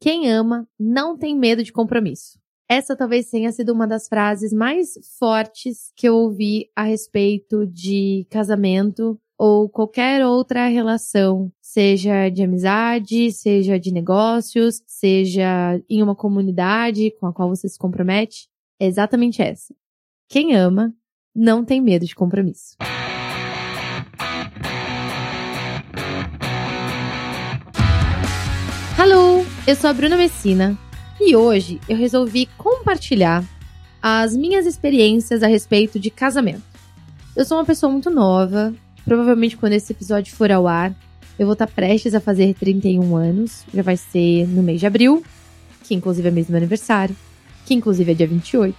Quem ama não tem medo de compromisso. Essa talvez tenha sido uma das frases mais fortes que eu ouvi a respeito de casamento ou qualquer outra relação, seja de amizade, seja de negócios, seja em uma comunidade com a qual você se compromete. É exatamente essa. Quem ama não tem medo de compromisso. Alô, eu sou a Bruna Messina e hoje eu resolvi compartilhar as minhas experiências a respeito de casamento. Eu sou uma pessoa muito nova, provavelmente quando esse episódio for ao ar, eu vou estar prestes a fazer 31 anos, já vai ser no mês de abril, que inclusive é mês do meu aniversário, que inclusive é dia 28,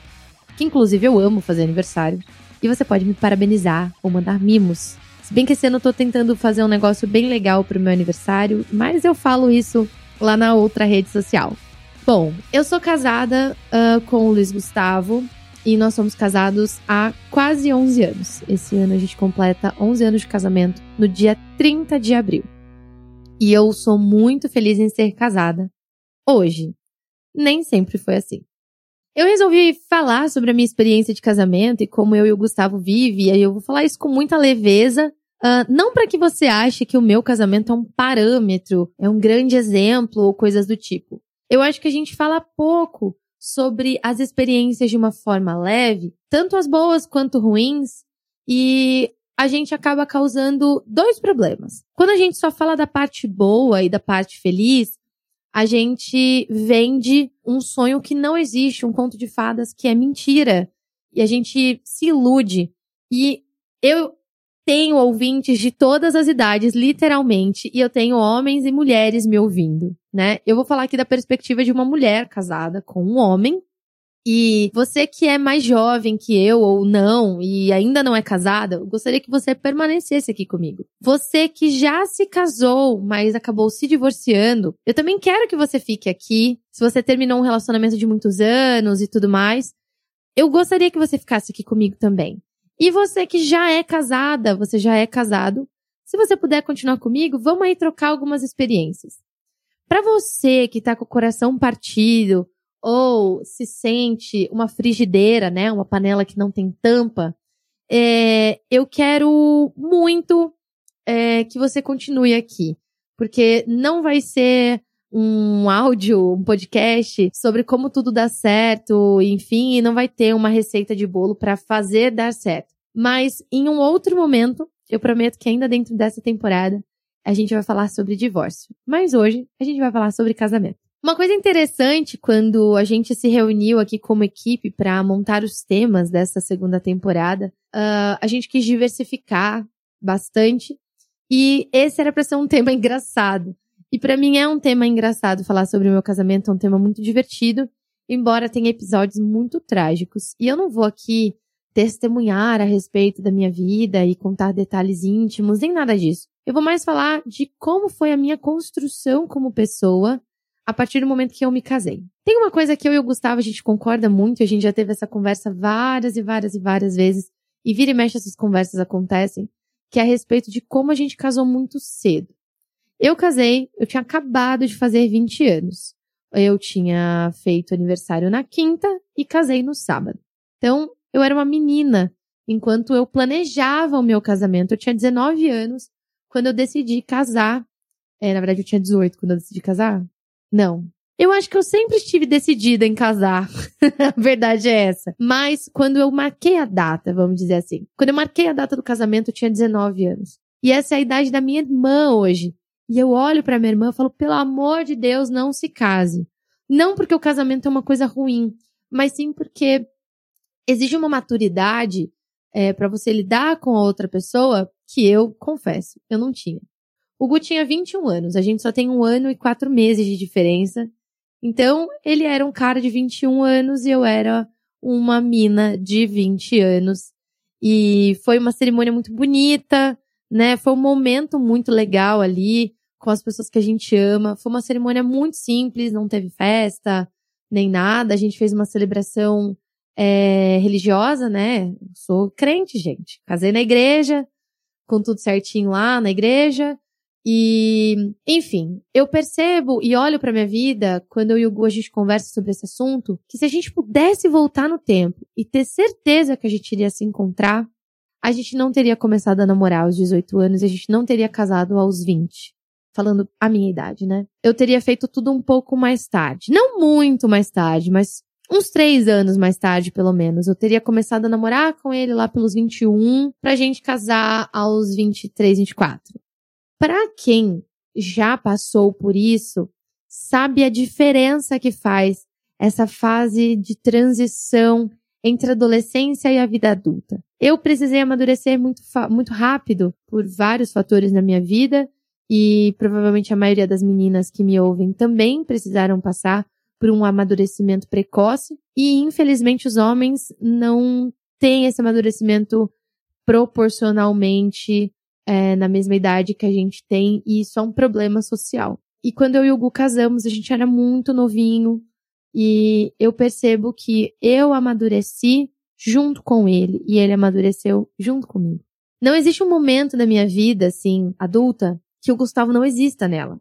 que inclusive eu amo fazer aniversário, e você pode me parabenizar ou mandar mimos. Se bem que esse ano eu tô tentando fazer um negócio bem legal pro meu aniversário, mas eu falo isso lá na outra rede social. Bom, eu sou casada uh, com o Luiz Gustavo e nós somos casados há quase 11 anos. Esse ano a gente completa 11 anos de casamento no dia 30 de abril. E eu sou muito feliz em ser casada hoje. Nem sempre foi assim. Eu resolvi falar sobre a minha experiência de casamento e como eu e o Gustavo vivem, e aí eu vou falar isso com muita leveza, Uh, não para que você ache que o meu casamento é um parâmetro, é um grande exemplo ou coisas do tipo. Eu acho que a gente fala pouco sobre as experiências de uma forma leve, tanto as boas quanto ruins, e a gente acaba causando dois problemas. Quando a gente só fala da parte boa e da parte feliz, a gente vende um sonho que não existe, um conto de fadas que é mentira, e a gente se ilude. E eu tenho ouvintes de todas as idades, literalmente, e eu tenho homens e mulheres me ouvindo, né? Eu vou falar aqui da perspectiva de uma mulher casada com um homem. E você que é mais jovem que eu ou não e ainda não é casada, eu gostaria que você permanecesse aqui comigo. Você que já se casou, mas acabou se divorciando, eu também quero que você fique aqui. Se você terminou um relacionamento de muitos anos e tudo mais, eu gostaria que você ficasse aqui comigo também. E você que já é casada, você já é casado, se você puder continuar comigo, vamos aí trocar algumas experiências. Para você que tá com o coração partido ou se sente uma frigideira, né, uma panela que não tem tampa, é, eu quero muito é, que você continue aqui, porque não vai ser um áudio, um podcast sobre como tudo dá certo, enfim, e não vai ter uma receita de bolo para fazer dar certo. Mas em um outro momento, eu prometo que ainda dentro dessa temporada, a gente vai falar sobre divórcio. Mas hoje, a gente vai falar sobre casamento. Uma coisa interessante quando a gente se reuniu aqui como equipe para montar os temas dessa segunda temporada, uh, a gente quis diversificar bastante e esse era para ser um tema engraçado. E para mim é um tema engraçado falar sobre o meu casamento, é um tema muito divertido, embora tenha episódios muito trágicos. E eu não vou aqui testemunhar a respeito da minha vida e contar detalhes íntimos, nem nada disso. Eu vou mais falar de como foi a minha construção como pessoa a partir do momento que eu me casei. Tem uma coisa que eu e o Gustavo a gente concorda muito, a gente já teve essa conversa várias e várias e várias vezes, e vira e mexe essas conversas acontecem, que é a respeito de como a gente casou muito cedo. Eu casei, eu tinha acabado de fazer 20 anos. Eu tinha feito aniversário na quinta e casei no sábado. Então, eu era uma menina enquanto eu planejava o meu casamento. Eu tinha 19 anos quando eu decidi casar. É, na verdade, eu tinha 18 quando eu decidi casar. Não. Eu acho que eu sempre estive decidida em casar. a verdade é essa. Mas quando eu marquei a data, vamos dizer assim. Quando eu marquei a data do casamento, eu tinha 19 anos. E essa é a idade da minha irmã hoje. E eu olho para minha irmã e falo, pelo amor de Deus, não se case. Não porque o casamento é uma coisa ruim, mas sim porque exige uma maturidade é, para você lidar com a outra pessoa que eu, confesso, eu não tinha. O Gu tinha 21 anos, a gente só tem um ano e quatro meses de diferença. Então, ele era um cara de 21 anos e eu era uma mina de 20 anos. E foi uma cerimônia muito bonita, né? Foi um momento muito legal ali com as pessoas que a gente ama. Foi uma cerimônia muito simples, não teve festa, nem nada. A gente fez uma celebração é, religiosa, né? Sou crente, gente. Casei na igreja, com tudo certinho lá na igreja. E, enfim, eu percebo e olho para minha vida, quando eu e o Gu a gente conversa sobre esse assunto, que se a gente pudesse voltar no tempo e ter certeza que a gente iria se encontrar, a gente não teria começado a namorar aos 18 anos a gente não teria casado aos 20. Falando a minha idade, né? Eu teria feito tudo um pouco mais tarde. Não muito mais tarde, mas uns três anos mais tarde, pelo menos. Eu teria começado a namorar com ele lá pelos 21, pra gente casar aos 23, 24. Pra quem já passou por isso, sabe a diferença que faz essa fase de transição entre a adolescência e a vida adulta. Eu precisei amadurecer muito, muito rápido por vários fatores na minha vida e provavelmente a maioria das meninas que me ouvem também precisaram passar por um amadurecimento precoce e infelizmente os homens não têm esse amadurecimento proporcionalmente é, na mesma idade que a gente tem e isso é um problema social. E quando eu e o Gu casamos, a gente era muito novinho e eu percebo que eu amadureci junto com ele e ele amadureceu junto comigo. Não existe um momento da minha vida, assim, adulta, que o Gustavo não exista nela.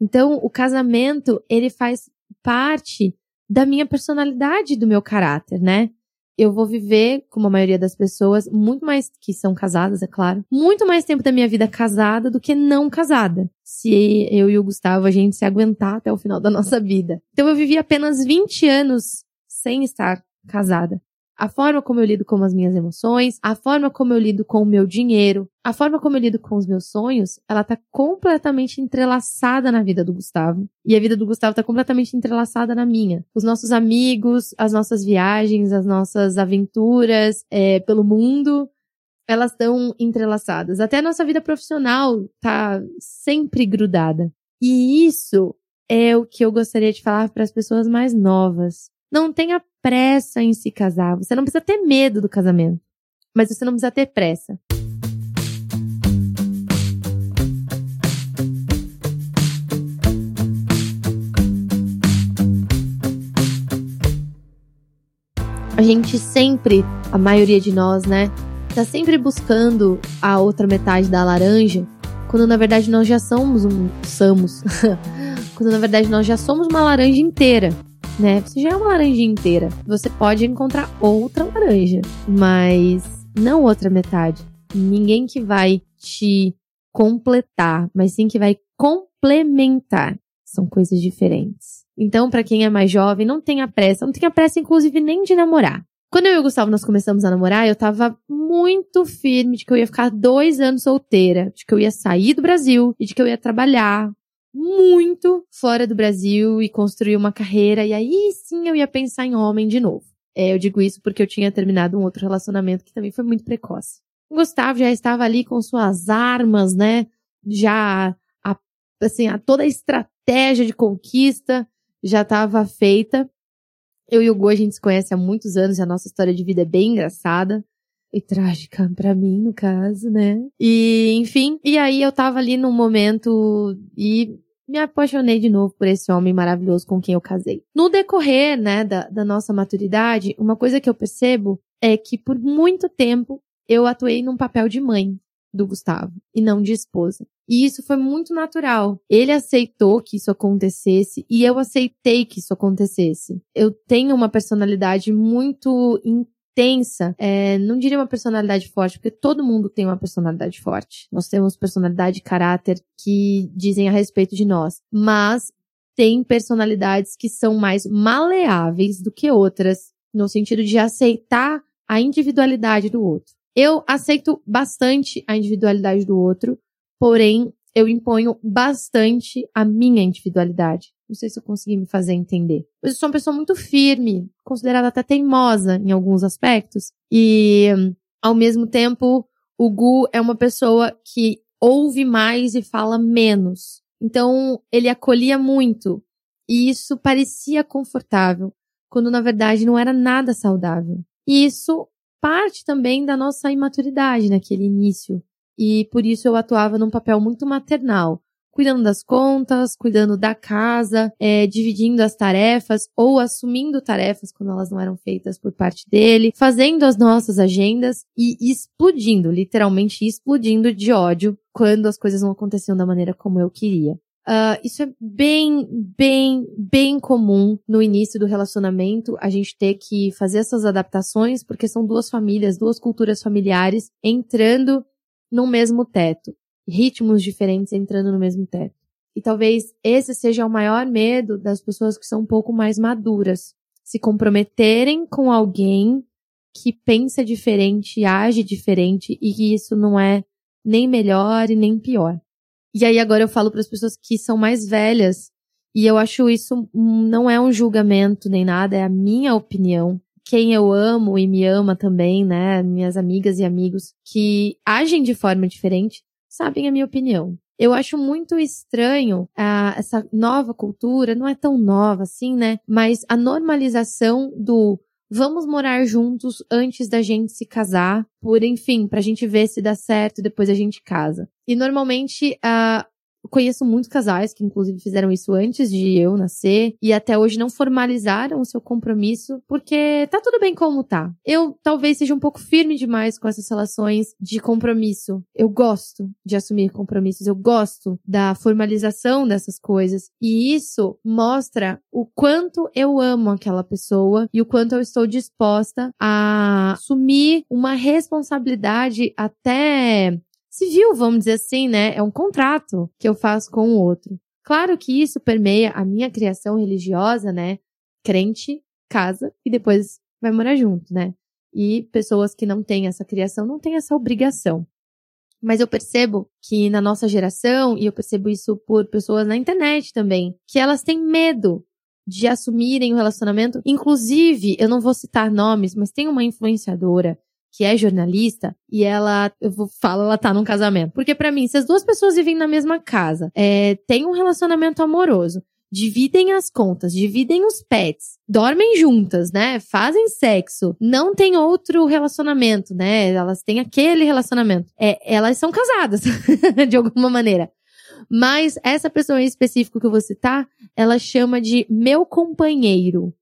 Então, o casamento, ele faz parte da minha personalidade, do meu caráter, né? Eu vou viver, como a maioria das pessoas, muito mais que são casadas, é claro, muito mais tempo da minha vida casada do que não casada. Se eu e o Gustavo a gente se aguentar até o final da nossa vida. Então eu vivi apenas 20 anos sem estar casada a forma como eu lido com as minhas emoções, a forma como eu lido com o meu dinheiro, a forma como eu lido com os meus sonhos, ela tá completamente entrelaçada na vida do Gustavo. E a vida do Gustavo tá completamente entrelaçada na minha. Os nossos amigos, as nossas viagens, as nossas aventuras é, pelo mundo, elas estão entrelaçadas. Até a nossa vida profissional tá sempre grudada. E isso é o que eu gostaria de falar para as pessoas mais novas. Não tenha pressa em se casar. Você não precisa ter medo do casamento. Mas você não precisa ter pressa. A gente sempre, a maioria de nós, né, tá sempre buscando a outra metade da laranja, quando na verdade nós já somos um somos. quando na verdade nós já somos uma laranja inteira né? Você já é uma laranja inteira. Você pode encontrar outra laranja, mas não outra metade. Ninguém que vai te completar, mas sim que vai complementar. São coisas diferentes. Então, para quem é mais jovem, não tenha pressa. Não tenha pressa, inclusive, nem de namorar. Quando eu e o Gustavo nós começamos a namorar, eu tava muito firme de que eu ia ficar dois anos solteira, de que eu ia sair do Brasil e de que eu ia trabalhar muito fora do Brasil e construir uma carreira, e aí sim eu ia pensar em homem de novo. É, eu digo isso porque eu tinha terminado um outro relacionamento que também foi muito precoce. O Gustavo já estava ali com suas armas, né? Já, a, assim, a, toda a estratégia de conquista já estava feita. Eu e o Gu, a gente se conhece há muitos anos e a nossa história de vida é bem engraçada. E trágica para mim, no caso, né? E, enfim, e aí eu tava ali num momento e me apaixonei de novo por esse homem maravilhoso com quem eu casei. No decorrer, né, da, da nossa maturidade, uma coisa que eu percebo é que por muito tempo eu atuei num papel de mãe do Gustavo e não de esposa. E isso foi muito natural. Ele aceitou que isso acontecesse e eu aceitei que isso acontecesse. Eu tenho uma personalidade muito tensa, é, não diria uma personalidade forte, porque todo mundo tem uma personalidade forte. Nós temos personalidade e caráter que dizem a respeito de nós. Mas tem personalidades que são mais maleáveis do que outras, no sentido de aceitar a individualidade do outro. Eu aceito bastante a individualidade do outro, porém eu imponho bastante a minha individualidade. Não sei se eu consegui me fazer entender. Mas eu sou uma pessoa muito firme, considerada até teimosa em alguns aspectos. E, ao mesmo tempo, o Gu é uma pessoa que ouve mais e fala menos. Então, ele acolhia muito. E isso parecia confortável, quando na verdade não era nada saudável. E isso parte também da nossa imaturidade naquele início. E por isso eu atuava num papel muito maternal cuidando das contas, cuidando da casa, é, dividindo as tarefas ou assumindo tarefas quando elas não eram feitas por parte dele, fazendo as nossas agendas e explodindo, literalmente explodindo de ódio quando as coisas não aconteciam da maneira como eu queria. Uh, isso é bem, bem, bem comum no início do relacionamento, a gente ter que fazer essas adaptações, porque são duas famílias, duas culturas familiares entrando no mesmo teto. Ritmos diferentes entrando no mesmo teto. E talvez esse seja o maior medo das pessoas que são um pouco mais maduras. Se comprometerem com alguém que pensa diferente, age diferente e que isso não é nem melhor e nem pior. E aí agora eu falo para as pessoas que são mais velhas, e eu acho isso não é um julgamento nem nada, é a minha opinião. Quem eu amo e me ama também, né, minhas amigas e amigos que agem de forma diferente, sabem a minha opinião. Eu acho muito estranho uh, essa nova cultura, não é tão nova assim, né? Mas a normalização do vamos morar juntos antes da gente se casar, por enfim, pra gente ver se dá certo depois a gente casa. E normalmente, uh, conheço muitos casais que, inclusive, fizeram isso antes de eu nascer e até hoje não formalizaram o seu compromisso porque tá tudo bem como tá. Eu talvez seja um pouco firme demais com essas relações de compromisso. Eu gosto de assumir compromissos, eu gosto da formalização dessas coisas e isso mostra o quanto eu amo aquela pessoa e o quanto eu estou disposta a assumir uma responsabilidade até civil, vamos dizer assim, né? É um contrato que eu faço com o outro. Claro que isso permeia a minha criação religiosa, né? Crente, casa e depois vai morar junto, né? E pessoas que não têm essa criação não têm essa obrigação. Mas eu percebo que na nossa geração, e eu percebo isso por pessoas na internet também, que elas têm medo de assumirem o relacionamento. Inclusive, eu não vou citar nomes, mas tem uma influenciadora que é jornalista, e ela, eu falar, ela tá num casamento. Porque para mim, se as duas pessoas vivem na mesma casa, é, tem um relacionamento amoroso, dividem as contas, dividem os pets, dormem juntas, né? Fazem sexo, não tem outro relacionamento, né? Elas têm aquele relacionamento. É, elas são casadas, de alguma maneira. Mas essa pessoa em específico que eu vou citar, ela chama de meu companheiro.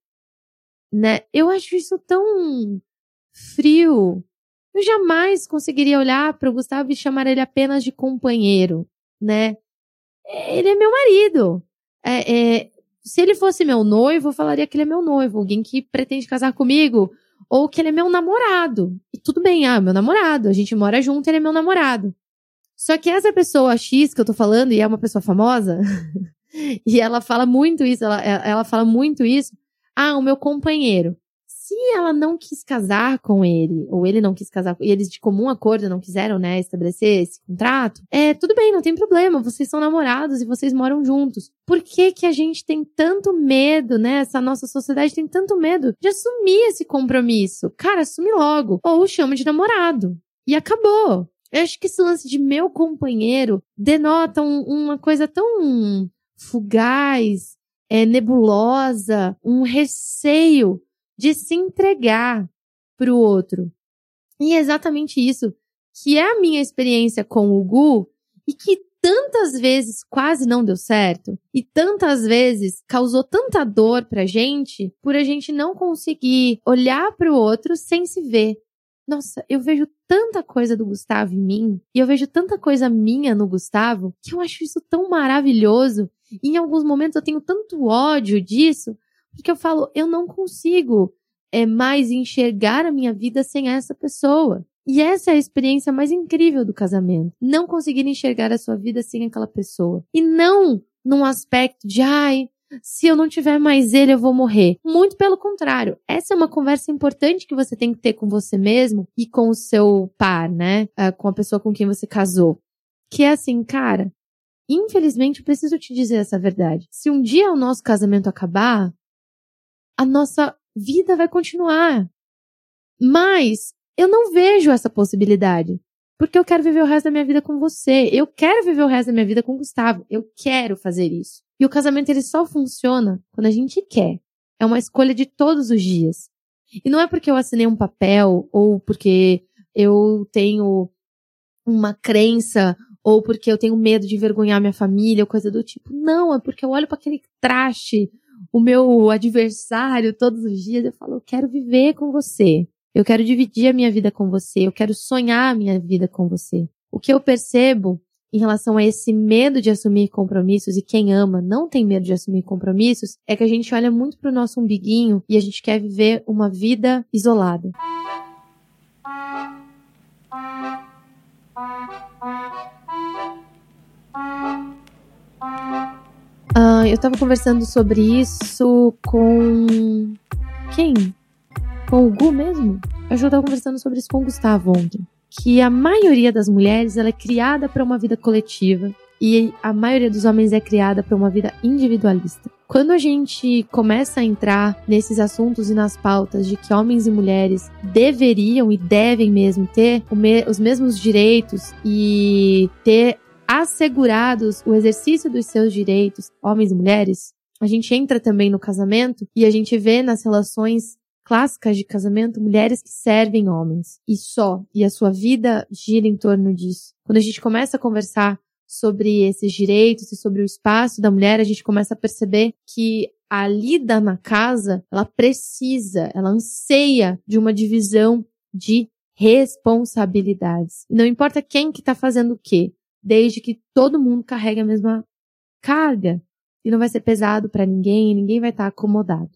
Né? Eu acho isso tão frio. Eu jamais conseguiria olhar para o Gustavo e chamar ele apenas de companheiro, né? Ele é meu marido. É, é, se ele fosse meu noivo, eu falaria que ele é meu noivo, alguém que pretende casar comigo, ou que ele é meu namorado. E tudo bem, ah, meu namorado, a gente mora junto, ele é meu namorado. Só que essa pessoa X que eu tô falando, e é uma pessoa famosa, e ela fala muito isso, ela, ela fala muito isso, ah, o meu companheiro se ela não quis casar com ele, ou ele não quis casar, e eles de comum acordo não quiseram, né, estabelecer esse contrato, é, tudo bem, não tem problema, vocês são namorados e vocês moram juntos. Por que que a gente tem tanto medo, né, essa nossa sociedade tem tanto medo de assumir esse compromisso? Cara, assume logo, ou chama de namorado. E acabou. Eu acho que esse lance de meu companheiro denota um, uma coisa tão fugaz, é, nebulosa, um receio de se entregar para o outro. E é exatamente isso que é a minha experiência com o Gu e que tantas vezes quase não deu certo e tantas vezes causou tanta dor pra gente por a gente não conseguir olhar para o outro sem se ver. Nossa, eu vejo tanta coisa do Gustavo em mim e eu vejo tanta coisa minha no Gustavo que eu acho isso tão maravilhoso. E em alguns momentos eu tenho tanto ódio disso porque eu falo, eu não consigo é, mais enxergar a minha vida sem essa pessoa. E essa é a experiência mais incrível do casamento. Não conseguir enxergar a sua vida sem aquela pessoa. E não num aspecto de, ai, se eu não tiver mais ele, eu vou morrer. Muito pelo contrário. Essa é uma conversa importante que você tem que ter com você mesmo e com o seu par, né? Uh, com a pessoa com quem você casou. Que é assim, cara, infelizmente eu preciso te dizer essa verdade. Se um dia o nosso casamento acabar, a nossa vida vai continuar. Mas eu não vejo essa possibilidade. Porque eu quero viver o resto da minha vida com você. Eu quero viver o resto da minha vida com o Gustavo. Eu quero fazer isso. E o casamento ele só funciona quando a gente quer. É uma escolha de todos os dias. E não é porque eu assinei um papel ou porque eu tenho uma crença ou porque eu tenho medo de envergonhar minha família coisa do tipo. Não, é porque eu olho para aquele traste o meu adversário todos os dias, eu falo, eu quero viver com você. Eu quero dividir a minha vida com você. Eu quero sonhar a minha vida com você. O que eu percebo em relação a esse medo de assumir compromissos e quem ama não tem medo de assumir compromissos, é que a gente olha muito pro nosso umbiguinho e a gente quer viver uma vida isolada. Uh, eu tava conversando sobre isso com. Quem? Com o Gu mesmo? Eu já tava conversando sobre isso com o Gustavo ontem. Que a maioria das mulheres ela é criada para uma vida coletiva e a maioria dos homens é criada para uma vida individualista. Quando a gente começa a entrar nesses assuntos e nas pautas de que homens e mulheres deveriam e devem mesmo ter os mesmos direitos e ter assegurados o exercício dos seus direitos, homens e mulheres, a gente entra também no casamento e a gente vê nas relações clássicas de casamento mulheres que servem homens e só, e a sua vida gira em torno disso. Quando a gente começa a conversar sobre esses direitos e sobre o espaço da mulher, a gente começa a perceber que a lida na casa, ela precisa, ela anseia de uma divisão de responsabilidades. Não importa quem que está fazendo o quê desde que todo mundo carregue a mesma carga e não vai ser pesado para ninguém, ninguém vai estar tá acomodado.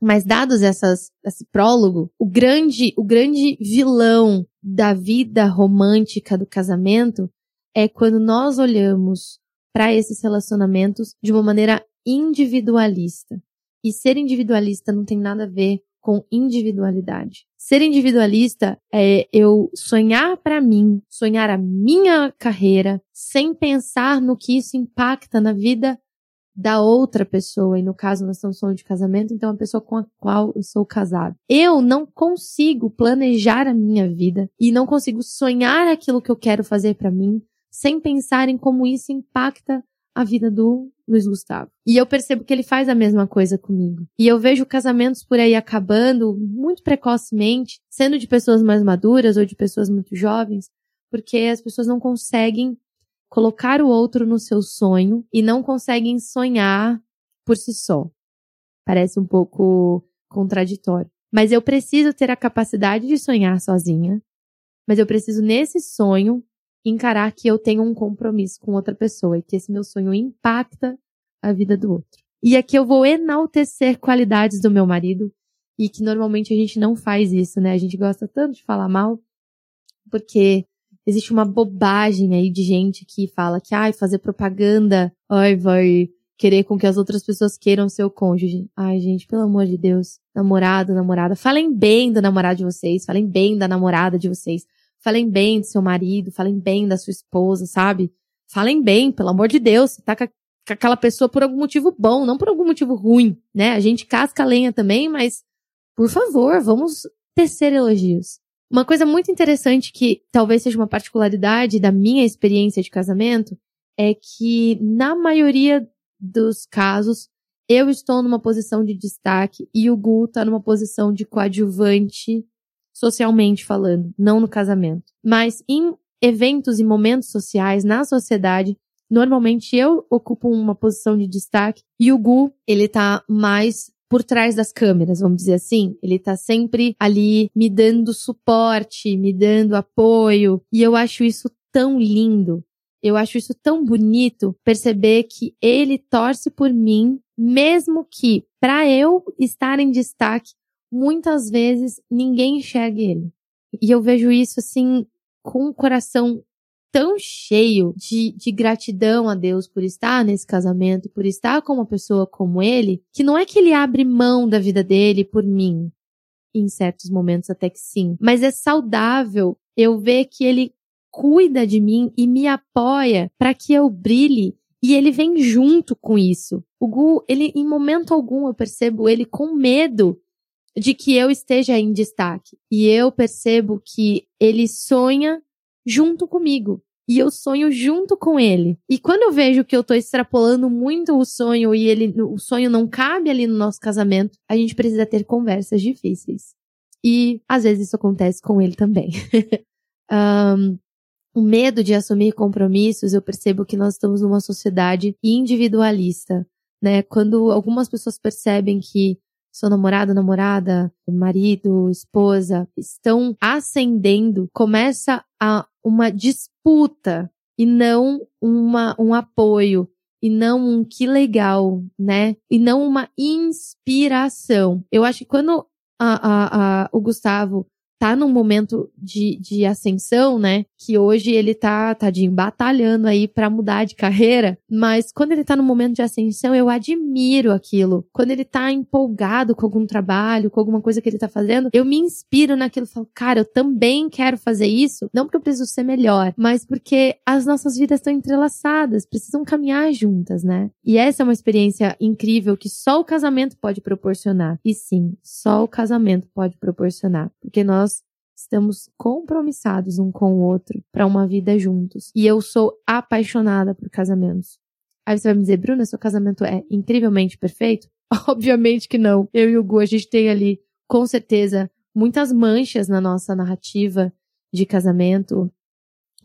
Mas dados essas, esse prólogo, o grande, o grande vilão da vida romântica do casamento é quando nós olhamos para esses relacionamentos de uma maneira individualista. E ser individualista não tem nada a ver com individualidade. Ser individualista é eu sonhar para mim, sonhar a minha carreira, sem pensar no que isso impacta na vida da outra pessoa. E no caso, nós estamos falando de casamento, então a pessoa com a qual eu sou casado. Eu não consigo planejar a minha vida e não consigo sonhar aquilo que eu quero fazer para mim sem pensar em como isso impacta a vida do Luiz Gustavo. E eu percebo que ele faz a mesma coisa comigo. E eu vejo casamentos por aí acabando muito precocemente, sendo de pessoas mais maduras ou de pessoas muito jovens, porque as pessoas não conseguem colocar o outro no seu sonho e não conseguem sonhar por si só. Parece um pouco contraditório. Mas eu preciso ter a capacidade de sonhar sozinha. Mas eu preciso, nesse sonho, encarar que eu tenho um compromisso com outra pessoa e que esse meu sonho impacta a vida do outro. E aqui eu vou enaltecer qualidades do meu marido e que normalmente a gente não faz isso, né? A gente gosta tanto de falar mal porque existe uma bobagem aí de gente que fala que ai, fazer propaganda, ai, vai querer com que as outras pessoas queiram seu cônjuge. Ai, gente, pelo amor de Deus, namorado, namorada, falem bem do namorado de vocês, falem bem da namorada de vocês. Falem bem do seu marido, falem bem da sua esposa, sabe? Falem bem, pelo amor de Deus. Você tá com, com aquela pessoa por algum motivo bom, não por algum motivo ruim, né? A gente casca a lenha também, mas, por favor, vamos tecer elogios. Uma coisa muito interessante que talvez seja uma particularidade da minha experiência de casamento é que, na maioria dos casos, eu estou numa posição de destaque e o Gu está numa posição de coadjuvante socialmente falando, não no casamento. Mas em eventos e momentos sociais, na sociedade, normalmente eu ocupo uma posição de destaque e o Gu, ele tá mais por trás das câmeras, vamos dizer assim. Ele tá sempre ali me dando suporte, me dando apoio, e eu acho isso tão lindo. Eu acho isso tão bonito perceber que ele torce por mim, mesmo que para eu estar em destaque, muitas vezes ninguém enxerga ele. E eu vejo isso assim com o coração tão cheio de, de gratidão a Deus por estar nesse casamento, por estar com uma pessoa como ele, que não é que ele abre mão da vida dele por mim. Em certos momentos até que sim. Mas é saudável eu ver que ele cuida de mim e me apoia para que eu brilhe e ele vem junto com isso. O Gu, ele em momento algum eu percebo ele com medo de que eu esteja em destaque. E eu percebo que ele sonha junto comigo. E eu sonho junto com ele. E quando eu vejo que eu tô extrapolando muito o sonho e ele, o sonho não cabe ali no nosso casamento, a gente precisa ter conversas difíceis. E às vezes isso acontece com ele também. um, o medo de assumir compromissos, eu percebo que nós estamos numa sociedade individualista, né? Quando algumas pessoas percebem que seu namorado, namorada, marido, esposa estão ascendendo, começa a uma disputa e não uma, um apoio, e não um que legal, né? E não uma inspiração. Eu acho que quando a, a, a, o Gustavo tá num momento de, de ascensão, né? Que hoje ele tá, tadinho, batalhando aí para mudar de carreira. Mas quando ele tá num momento de ascensão, eu admiro aquilo. Quando ele tá empolgado com algum trabalho, com alguma coisa que ele tá fazendo, eu me inspiro naquilo. Falo, cara, eu também quero fazer isso. Não porque eu preciso ser melhor, mas porque as nossas vidas estão entrelaçadas, precisam caminhar juntas, né? E essa é uma experiência incrível que só o casamento pode proporcionar. E sim, só o casamento pode proporcionar. Porque nós estamos compromissados um com o outro para uma vida juntos. E eu sou apaixonada por casamentos. Aí você vai me dizer, Bruna, seu casamento é incrivelmente perfeito? Obviamente que não. Eu e o Gu, a gente tem ali, com certeza, muitas manchas na nossa narrativa de casamento.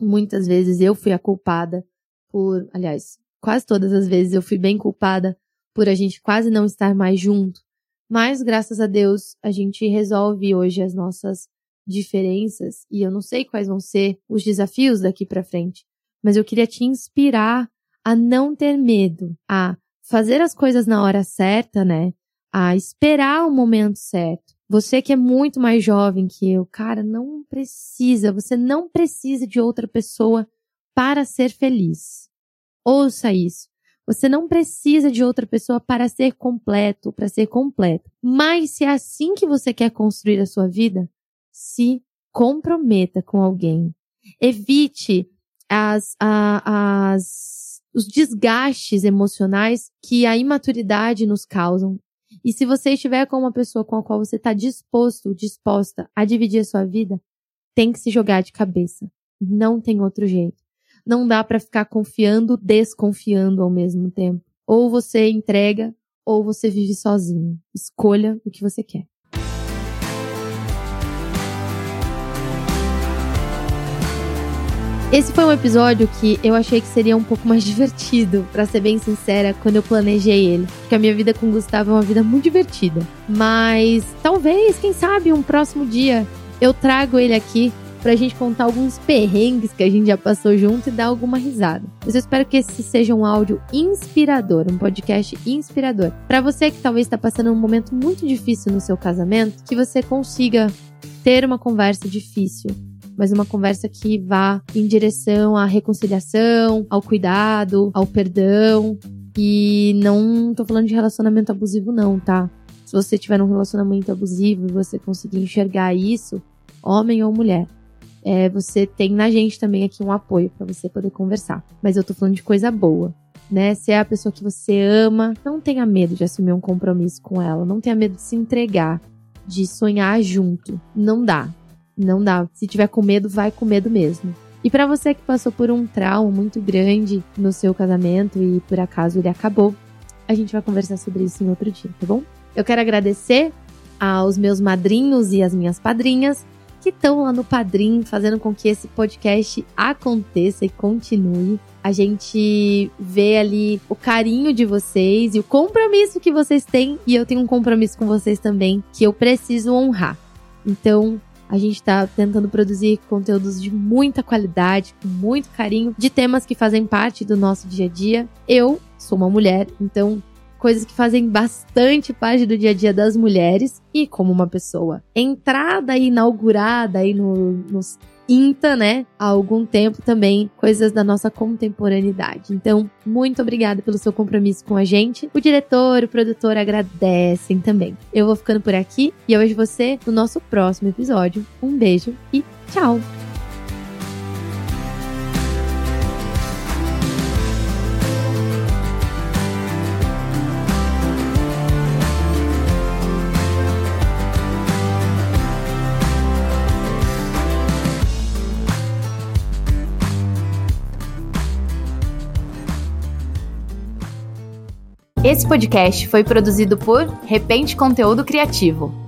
Muitas vezes eu fui a culpada por, aliás, quase todas as vezes eu fui bem culpada por a gente quase não estar mais junto. Mas, graças a Deus, a gente resolve hoje as nossas diferenças e eu não sei quais vão ser os desafios daqui para frente, mas eu queria te inspirar a não ter medo, a fazer as coisas na hora certa, né? A esperar o momento certo. Você que é muito mais jovem que eu, cara, não precisa, você não precisa de outra pessoa para ser feliz. Ouça isso. Você não precisa de outra pessoa para ser completo, para ser completo. Mas se é assim que você quer construir a sua vida, se comprometa com alguém. Evite as, as, os desgastes emocionais que a imaturidade nos causam. E se você estiver com uma pessoa com a qual você está disposto, disposta a dividir a sua vida, tem que se jogar de cabeça. Não tem outro jeito. Não dá para ficar confiando, desconfiando ao mesmo tempo. Ou você entrega, ou você vive sozinho. Escolha o que você quer. Esse foi um episódio que eu achei que seria um pouco mais divertido, para ser bem sincera, quando eu planejei ele. Porque a minha vida com o Gustavo é uma vida muito divertida. Mas talvez, quem sabe, um próximo dia eu trago ele aqui pra gente contar alguns perrengues que a gente já passou junto e dar alguma risada. Eu espero que esse seja um áudio inspirador, um podcast inspirador. Para você que talvez está passando um momento muito difícil no seu casamento, que você consiga ter uma conversa difícil mas uma conversa que vá em direção à reconciliação, ao cuidado, ao perdão. E não tô falando de relacionamento abusivo, não, tá? Se você tiver um relacionamento abusivo e você conseguir enxergar isso, homem ou mulher, é, você tem na gente também aqui um apoio para você poder conversar. Mas eu tô falando de coisa boa, né? Se é a pessoa que você ama, não tenha medo de assumir um compromisso com ela, não tenha medo de se entregar, de sonhar junto. Não dá. Não dá. Se tiver com medo, vai com medo mesmo. E para você que passou por um trauma muito grande no seu casamento e por acaso ele acabou, a gente vai conversar sobre isso em outro dia, tá bom? Eu quero agradecer aos meus madrinhos e às minhas padrinhas que estão lá no Padrim fazendo com que esse podcast aconteça e continue. A gente vê ali o carinho de vocês e o compromisso que vocês têm, e eu tenho um compromisso com vocês também que eu preciso honrar. Então, a gente está tentando produzir conteúdos de muita qualidade, com muito carinho, de temas que fazem parte do nosso dia a dia. Eu sou uma mulher, então coisas que fazem bastante parte do dia a dia das mulheres e como uma pessoa entrada e inaugurada aí no, nos INTA, né, há algum tempo também, coisas da nossa contemporaneidade. Então, muito obrigada pelo seu compromisso com a gente. O diretor, o produtor agradecem também. Eu vou ficando por aqui e eu vejo você no nosso próximo episódio. Um beijo e tchau! Esse podcast foi produzido por Repente Conteúdo Criativo.